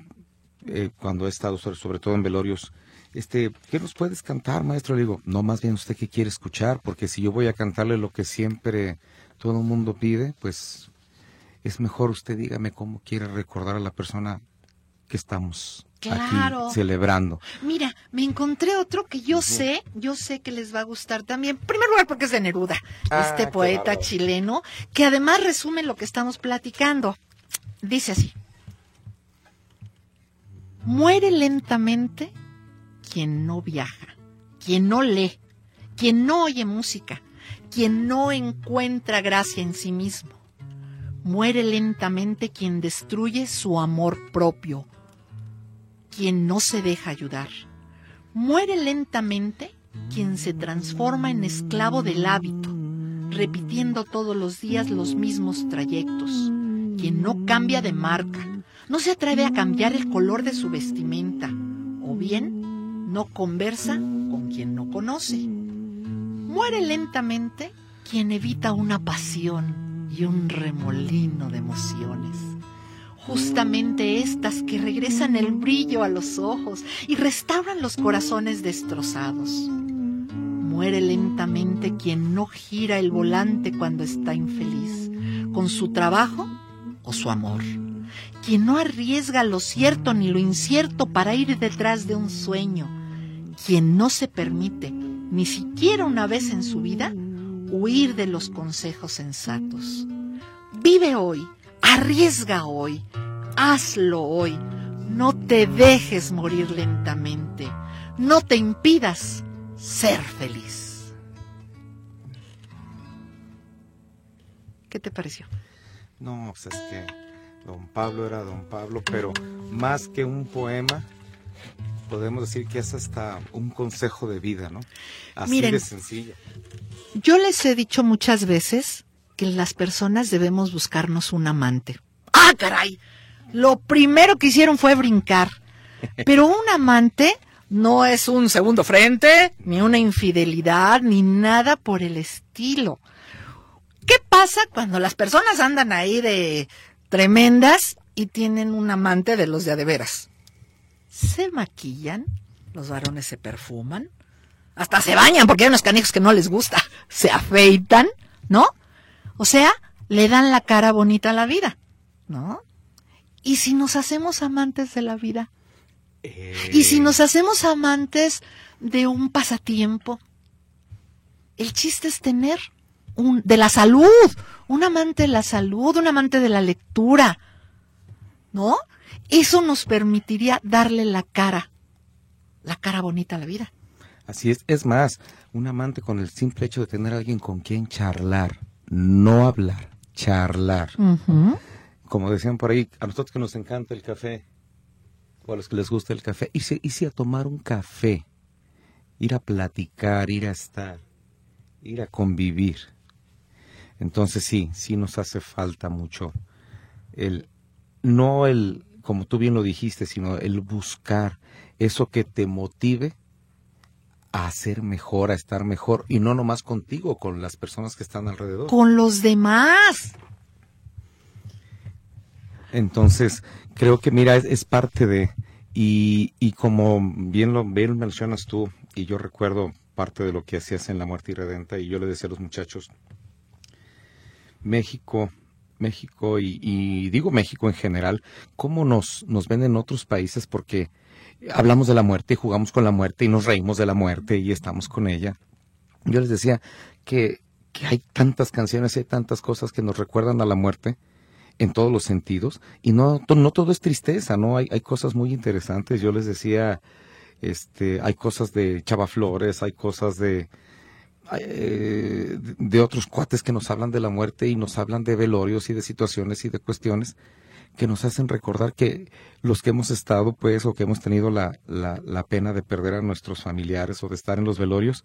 eh, cuando he estado sobre, sobre todo en velorios, este, ¿qué nos puedes cantar, maestro? Le digo, no, más bien usted qué quiere escuchar, porque si yo voy a cantarle lo que siempre todo el mundo pide, pues es mejor usted dígame cómo quiere recordar a la persona que estamos Claro. aquí celebrando. Mira, me encontré otro que yo sé, yo sé que les va a gustar también. En primer lugar, porque es de Neruda, Ah, este poeta chileno, que además resume lo que estamos platicando. Dice así. Muere lentamente quien no viaja, quien no lee, quien no oye música, quien no encuentra gracia en sí mismo. Muere lentamente quien destruye su amor propio, quien no se deja ayudar. Muere lentamente quien se transforma en esclavo del hábito, repitiendo todos los días los mismos trayectos, quien no cambia de marca, no se atreve a cambiar el color de su vestimenta, o bien no conversa con quien no conoce. Muere lentamente quien evita una pasión y un remolino de emociones justamente estas que regresan el brillo a los ojos y restauran los corazones destrozados. Muere lentamente quien no gira el volante cuando está infeliz, con su trabajo o su amor. Quien no arriesga lo cierto ni lo incierto para ir detrás de un sueño. Quien no se permite, ni siquiera una vez en su vida, huir de los consejos sensatos. Vive hoy, arriesga hoy, hazlo hoy. No te dejes morir lentamente. No te impidas ser feliz. ¿Qué te pareció? No, pues es que don Pablo era don Pablo, pero más que un poema, podemos decir que es hasta un consejo de vida, ¿no? Así Miren. de sencillo. Yo les he dicho muchas veces que las personas debemos buscarnos un amante. ¡Ah, caray! Lo primero que hicieron fue brincar. [laughs] Pero un amante no es un segundo frente, ni una infidelidad, ni nada por el estilo. ¿Qué pasa cuando las personas andan ahí de tremendas y tienen un amante de los de a de veras? Se maquillan, los varones se perfuman, hasta se bañan porque hay unos canijos que no les gusta, se afeitan, ¿no? O sea, le dan la cara bonita a la vida, ¿no? ¿Y si nos hacemos amantes de la vida? ¿Y si nos hacemos amantes de un pasatiempo? El chiste es tener un, de la salud, un amante de la salud, un amante de la lectura, ¿no? Eso nos permitiría darle la cara, la cara bonita a la vida. Así es, es más, un amante con el simple hecho de tener a alguien con quien charlar, no hablar, charlar. Como decían por ahí, a nosotros que nos encanta el café, o a los que les gusta el café, irse, irse a tomar un café, ir a platicar, ir a estar, ir a convivir. Entonces sí, sí nos hace falta mucho el, no el, como tú bien lo dijiste, sino el buscar eso que te motive a ser mejor, a estar mejor, y no nomás contigo, con las personas que están alrededor. Con los demás. Entonces, creo que mira, es, es parte de, y, y, como bien lo bien mencionas tú, y yo recuerdo parte de lo que hacías en La Muerte Irredenta, y yo le decía a los muchachos, México, México, y, y digo México en general, cómo nos, nos ven en otros países, porque hablamos de la muerte y jugamos con la muerte y nos reímos de la muerte y estamos con ella. Yo les decía que, que hay tantas canciones y hay tantas cosas que nos recuerdan a la muerte en todos los sentidos y no, no todo es tristeza, ¿no? Hay, hay cosas muy interesantes. Yo les decía, este, hay cosas de Chava Flores, hay cosas de, eh, de otros cuates que nos hablan de la muerte y nos hablan de velorios y de situaciones y de cuestiones que nos hacen recordar que los que hemos estado, pues, o que hemos tenido la, la, la pena de perder a nuestros familiares o de estar en los velorios,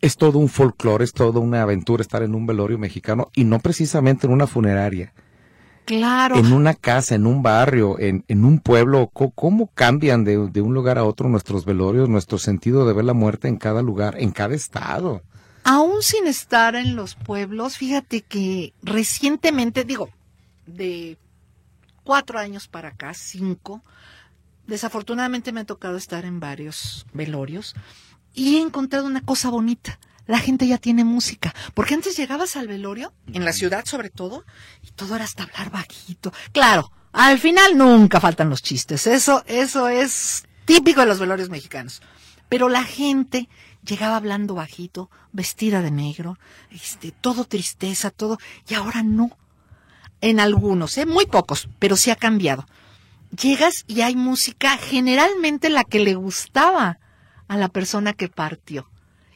es todo un folclore, es toda una aventura estar en un velorio mexicano y no precisamente en una funeraria. Claro. En una casa, en un barrio, en, en un pueblo, ¿cómo cambian de, de, un lugar a otro nuestros velorios, nuestro sentido de ver la muerte en cada lugar, en cada estado? Aún sin estar en los pueblos, fíjate que recientemente, digo, de cuatro años para acá, cinco. Desafortunadamente me ha tocado estar en varios velorios y he encontrado una cosa bonita. La gente ya tiene música. Porque antes llegabas al velorio, en la ciudad sobre todo, y todo era hasta hablar bajito. Claro, al final nunca faltan los chistes. Eso, eso es típico de los velorios mexicanos. Pero la gente llegaba hablando bajito, vestida de negro, este, todo tristeza, todo, y ahora no en algunos, ¿eh? muy pocos, pero sí ha cambiado. Llegas y hay música generalmente la que le gustaba a la persona que partió.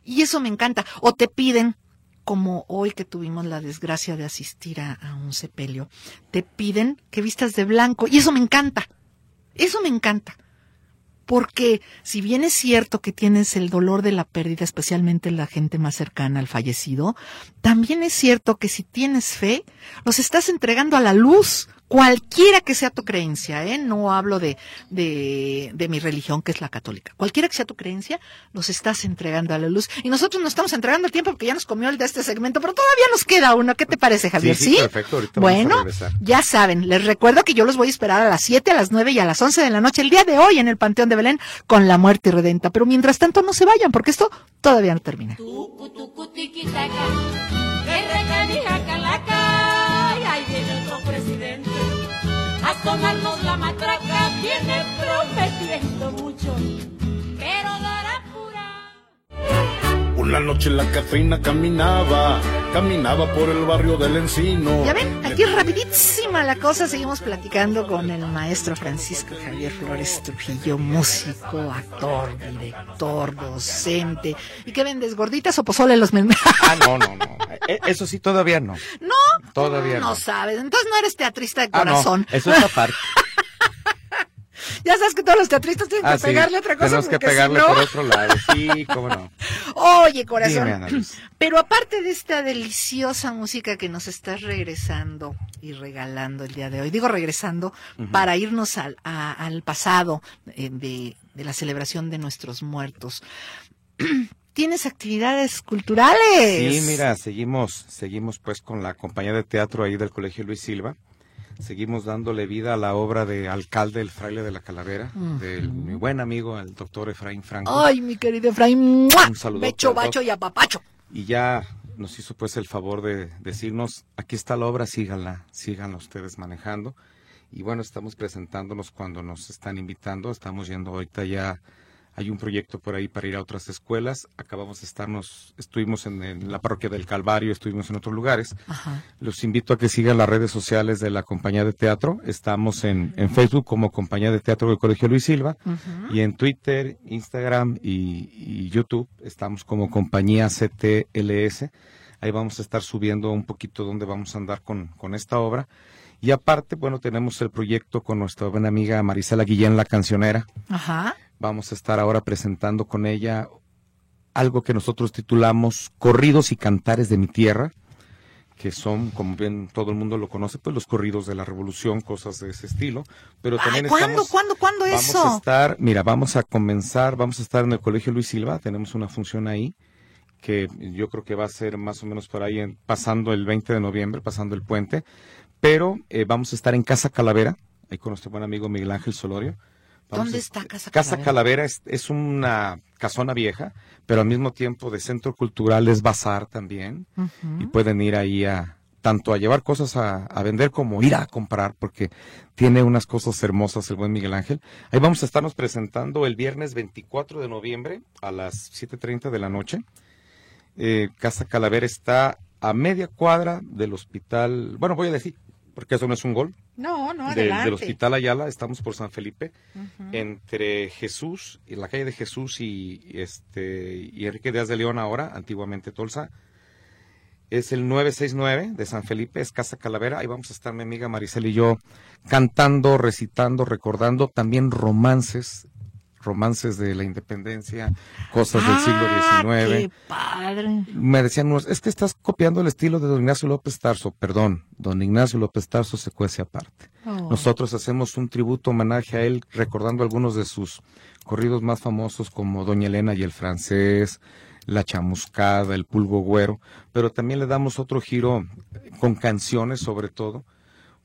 Y eso me encanta. O te piden, como hoy que tuvimos la desgracia de asistir a, a un sepelio, te piden que vistas de blanco. Y eso me encanta. Eso me encanta porque si bien es cierto que tienes el dolor de la pérdida, especialmente la gente más cercana al fallecido, también es cierto que si tienes fe, los estás entregando a la luz, cualquiera que sea tu creencia, ¿eh? no hablo de, de, de, mi religión, que es la católica, cualquiera que sea tu creencia, los estás entregando a la luz. Y nosotros nos estamos entregando el tiempo porque ya nos comió el de este segmento, pero todavía nos queda uno. ¿Qué te parece, Javier? Sí, sí, ¿Sí? perfecto. Ahorita bueno, ya saben, les recuerdo que yo los voy a esperar a las 7, a las 9 y a las 11 de la noche el día de hoy en el Panteón de Belén con la muerte irredenta. Pero mientras tanto no se vayan porque esto todavía no termina. A la matraca, viene prometiendo Una noche la cafeína caminaba, caminaba por el barrio del Encino. Ya ven, aquí rapidísima la cosa, seguimos platicando con el maestro Francisco Javier Flores Trujillo, músico, actor, director, docente. ¿Y qué vendes, gorditas o pozole los men? [laughs] Ah, no, no, no. Eso sí, todavía no. ¿No? Todavía no. No sabes, entonces no eres teatrista de corazón. Ah, no. Eso es [laughs] aparte. Ya sabes que todos los teatristas tienen ah, que pegarle sí. otra cosa. Tenemos que pegarle si no... por otro lado. Sí, cómo no. [laughs] Oye, corazón. Dime, pero aparte de esta deliciosa música que nos estás regresando y regalando el día de hoy, digo regresando uh -huh. para irnos al, a, al pasado eh, de, de la celebración de nuestros muertos. [clears throat] tienes actividades culturales. Sí, mira, seguimos, seguimos pues con la compañía de teatro ahí del Colegio Luis Silva. Seguimos dándole vida a la obra de Alcalde el Fraile de la Calavera, uh -huh. de mi buen amigo, el doctor Efraín Franco. Ay, mi querido Efraín. ¡mua! Un saludo. Becho, bacho y apapacho. Y ya nos hizo pues el favor de decirnos, aquí está la obra, síganla, síganla ustedes manejando. Y bueno, estamos presentándonos cuando nos están invitando, estamos yendo ahorita ya hay un proyecto por ahí para ir a otras escuelas. Acabamos de estarnos, estuvimos en, la parroquia del Calvario, estuvimos en otros lugares. Los invito a que sigan las redes sociales de la compañía de teatro. Estamos en, Facebook como compañía de teatro del Colegio Luis Silva y en Twitter, Instagram y, YouTube estamos como compañía CTLS. Ahí vamos a estar subiendo un poquito dónde vamos a andar con, con esta obra. Y aparte, bueno, tenemos el proyecto con nuestra buena amiga Marisela Guillén, la cancionera. Ajá. Vamos a estar ahora presentando con ella algo que nosotros titulamos Corridos y Cantares de mi Tierra, que son, como bien todo el mundo lo conoce, pues los corridos de la revolución, cosas de ese estilo. Pero también ¿Cuándo, ¿cuándo, cuándo vamos eso? a estar, mira, vamos a comenzar, vamos a estar en el Colegio Luis Silva, tenemos una función ahí que yo creo que va a ser más o menos por ahí pasando el 20 de noviembre, pasando el puente, pero eh, vamos a estar en Casa Calavera, ahí con nuestro buen amigo Miguel Ángel Solorio ¿Dónde está Casa Calavera? Casa Calavera es, una casona vieja, pero al mismo tiempo de centro cultural es bazar también. Y pueden ir ahí a tanto a llevar cosas a, vender como ir a comprar, porque tiene unas cosas hermosas el buen Miguel Ángel. Ahí vamos a estarnos presentando el viernes 24 de noviembre a las 7.30 de la noche. Eh, Casa Calavera está a media cuadra del hospital, bueno, voy a decir, porque eso no es un gol. No, no, adelante. del Hospital Ayala, estamos por San Felipe, entre Jesús, y la calle de Jesús y, este y Enrique Díaz de León ahora, antiguamente Tolsa. Es el 969 de San Felipe, es Casa Calavera. Ahí vamos a estar mi amiga Maricel y yo cantando, recitando, recordando también romances romances de la independencia, cosas del siglo XIX. Ah, ¡Qué padre! Me decían, es que estás copiando el estilo de don Ignacio López Tarso. Perdón, don Ignacio López Tarso se cuece aparte. Oh. Nosotros hacemos un tributo, homenaje a él, recordando algunos de sus corridos más famosos como Doña Elena y el francés, La chamuscada, El pulgo güero, pero también le damos otro giro con canciones sobre todo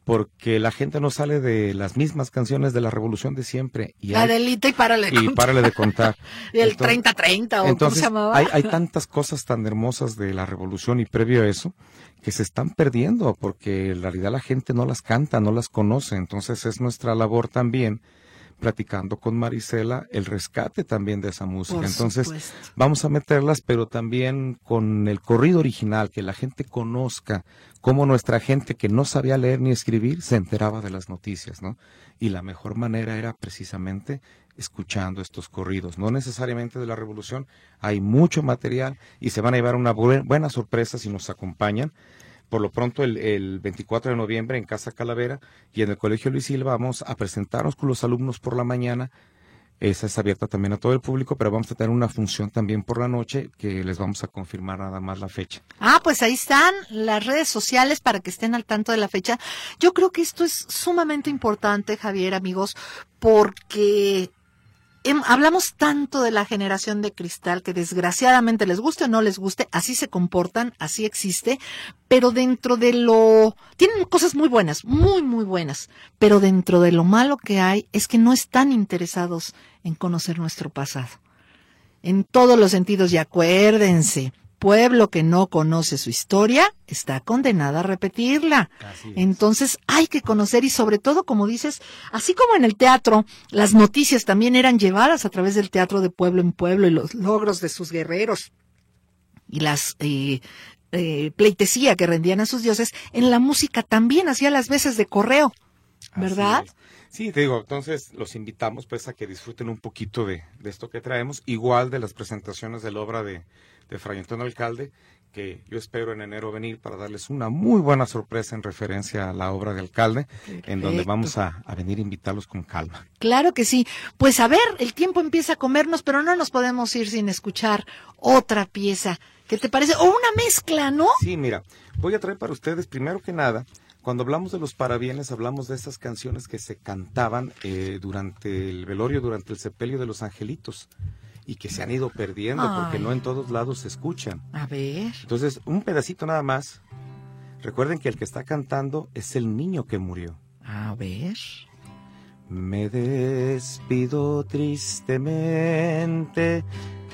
porque la gente no sale de las mismas canciones de la revolución de siempre. Y Adelita y párale de y contar. Párale de contar. [laughs] y el 30-30 o ¿cómo se llamaba. Hay, hay tantas cosas tan hermosas de la revolución y previo a eso que se están perdiendo porque en realidad la gente no las canta, no las conoce. Entonces es nuestra labor también platicando con Marisela el rescate también de esa música. Entonces, vamos a meterlas, pero también con el corrido original, que la gente conozca cómo nuestra gente que no sabía leer ni escribir se enteraba de las noticias, ¿no? Y la mejor manera era precisamente escuchando estos corridos, no necesariamente de la revolución, hay mucho material y se van a llevar una buena sorpresa si nos acompañan por lo pronto el, 24 de noviembre en Casa Calavera y en el Colegio Luis Silva vamos a presentarnos con los alumnos por la mañana. Esa es abierta también a todo el público, pero vamos a tener una función también por la noche que les vamos a confirmar nada más la fecha. Ah, pues ahí están las redes sociales para que estén al tanto de la fecha. Yo creo que esto es sumamente importante, Javier, amigos, porque hablamos tanto de la generación de cristal que desgraciadamente les guste o no les guste, así se comportan, así existe, pero dentro de lo... Tienen cosas muy buenas, muy, muy buenas, pero dentro de lo malo que hay es que no están interesados en conocer nuestro pasado. En todos los sentidos, y acuérdense, pueblo que no conoce su historia está condenada a repetirla. Entonces hay que conocer y sobre todo, como dices, así como en el teatro, las noticias también eran llevadas a través del teatro de pueblo en pueblo y los logros de sus guerreros y las eh, eh, pleitesía que rendían a sus dioses, en la música también hacía las veces de correo, ¿verdad? Sí, te digo, entonces los invitamos pues a que disfruten un poquito de, de esto que traemos, igual de las presentaciones de la obra de de Fray Antonio Alcalde, que yo espero en enero venir para darles una muy buena sorpresa en referencia a la obra de alcalde, en donde vamos a, a, venir a invitarlos con calma. Claro que sí. Pues a ver, el tiempo empieza a comernos, pero no nos podemos ir sin escuchar otra pieza. ¿Qué te parece? O una mezcla, ¿no? Sí, mira, voy a traer para ustedes, primero que nada, cuando hablamos de los parabienes, hablamos de esas canciones que se cantaban eh, durante el velorio, durante el sepelio de los angelitos y que se han ido perdiendo porque no en todos lados se escuchan. A ver. Entonces, un pedacito nada más. Recuerden que el que está cantando es el niño que murió. A ver. Me despido tristemente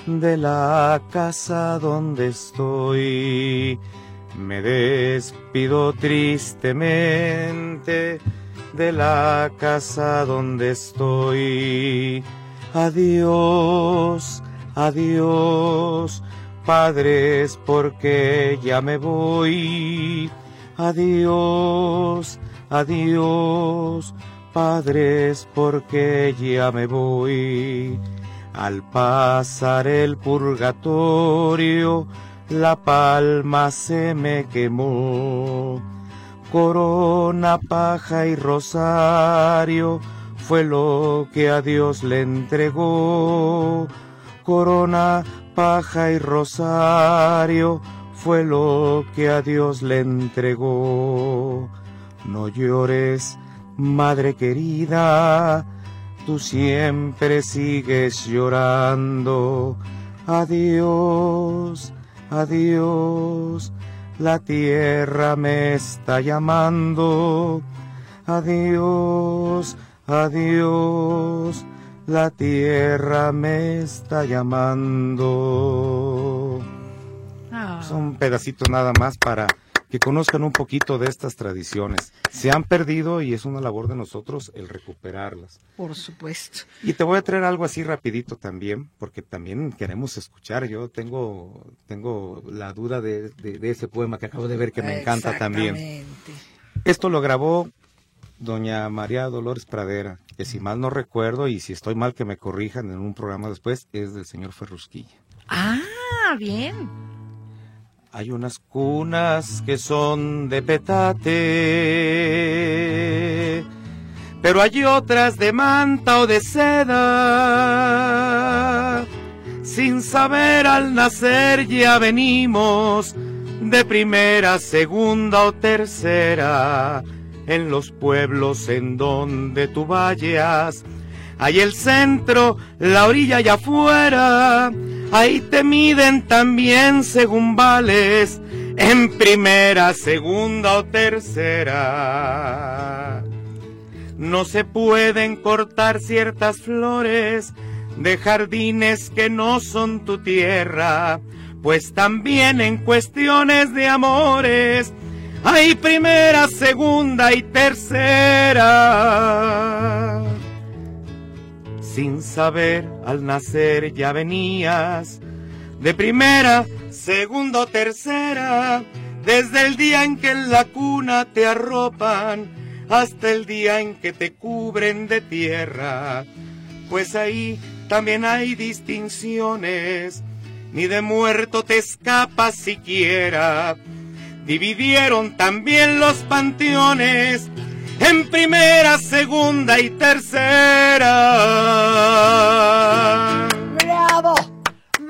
de la casa donde estoy. Me despido tristemente de la casa donde estoy. Adiós, adiós, padres, porque ya me voy. Adiós, adiós, padres, porque ya me voy. Al pasar el purgatorio, la palma se me quemó. Corona, paja y rosario fue lo que a Dios le entregó. Corona, paja y rosario fue lo que a Dios le entregó. No llores, madre querida, tú siempre sigues llorando. Adiós, adiós, la tierra me está llamando. Adiós, la tierra me está llamando. Ah. Son pedacitos nada más para que conozcan un poquito de estas tradiciones. Se han perdido y es una labor de nosotros el recuperarlas. Por supuesto. Y te voy a traer algo así rapidito también, porque también queremos escuchar. Yo tengo, tengo la duda de, de- de ese poema que acabo de ver que me encanta también. Esto lo grabó doña María Dolores Pradera, que si mal no recuerdo y si estoy mal que me corrijan en un programa después, es del señor Ferrusquilla. Ah, bien. Hay unas cunas que son de petate, pero hay otras de manta o de seda. Sin saber al nacer ya venimos de primera, segunda o tercera. En los pueblos en donde tú vayas, hay el centro, la orilla y afuera. Ahí te miden también según vales, en primera, segunda o tercera. No se pueden cortar ciertas flores de jardines que no son tu tierra, pues también en cuestiones de amores hay primera, segunda y tercera. Sin saber al nacer ya venías de primera, segunda tercera, desde el día en que en la cuna te arropan hasta el día en que te cubren de tierra, pues ahí también hay distinciones, ni de muerto te escapas siquiera. Dividieron también los panteones en primera, segunda y tercera. ¡Bravo!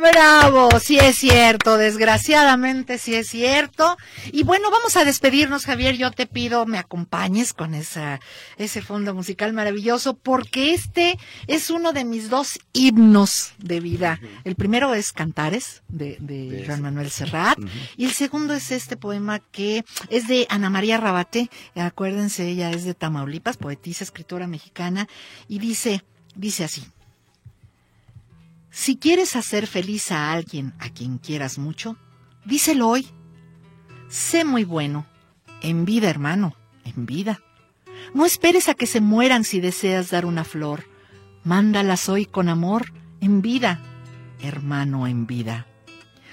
¡Bravo! Sí es cierto, desgraciadamente sí es cierto. Y bueno, vamos a despedirnos, Javier. Yo te pido me acompañes con esa, ese fondo musical maravilloso, porque este es uno de mis dos himnos de vida. El primero es Cantares, de, de ese. Manuel Serrat, y el segundo es este poema que es de Ana María Rabate. Acuérdense, ella es de Tamaulipas, poetisa, escritora mexicana, y dice, dice así. Si quieres hacer feliz a alguien a quien quieras mucho, díselo hoy. Sé muy bueno. En vida, hermano, en vida. No esperes a que se mueran si deseas dar una flor. Mándalas hoy con amor, en vida, hermano, en vida.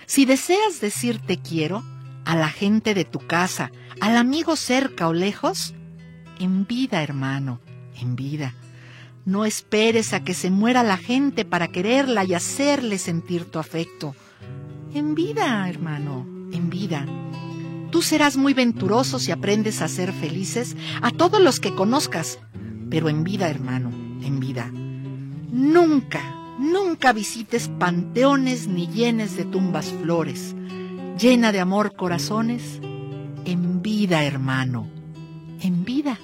Si deseas decir te quiero a la gente de tu casa, al amigo cerca o lejos, en vida, hermano, en vida. No esperes a que se muera la gente para quererla y hacerle sentir tu afecto. En vida, hermano, en vida. Tú serás muy venturoso si aprendes a ser felices a todos los que conozcas, pero en vida, hermano, en vida. Nunca, nunca visites panteones ni llenes de tumbas flores. Llena de amor corazones, en vida, hermano, en vida.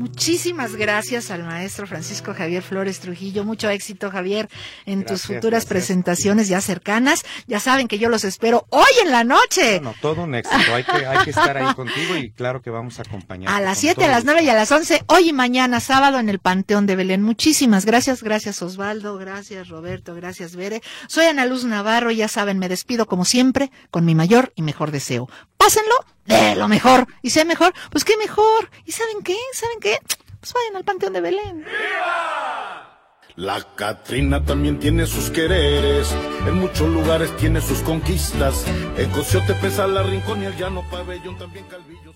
Muchísimas gracias al maestro Francisco Javier Flores Trujillo. Mucho éxito, Javier, en tus futuras gracias. presentaciones ya cercanas. Ya saben que yo los espero hoy en la noche. Bueno, todo un éxito. Hay que, hay que estar ahí [laughs] contigo y claro que vamos a acompañar. A las 7, a las 9 y a las 11, hoy y mañana, sábado, en el Panteón de Belén. Muchísimas gracias, gracias Osvaldo, gracias Roberto, gracias Bere. Soy Ana Luz Navarro y ya saben, me despido como siempre con mi mayor y mejor deseo. Pásenlo de lo mejor. Y sea mejor, pues qué mejor. ¿Y saben qué? ¿Saben qué? Pues vayan al Panteón de Belén. La Catrina también tiene sus quereres, en muchos lugares tiene sus conquistas. En Cociote pesa la Rincón y el Llano Pabellón también Calvillo.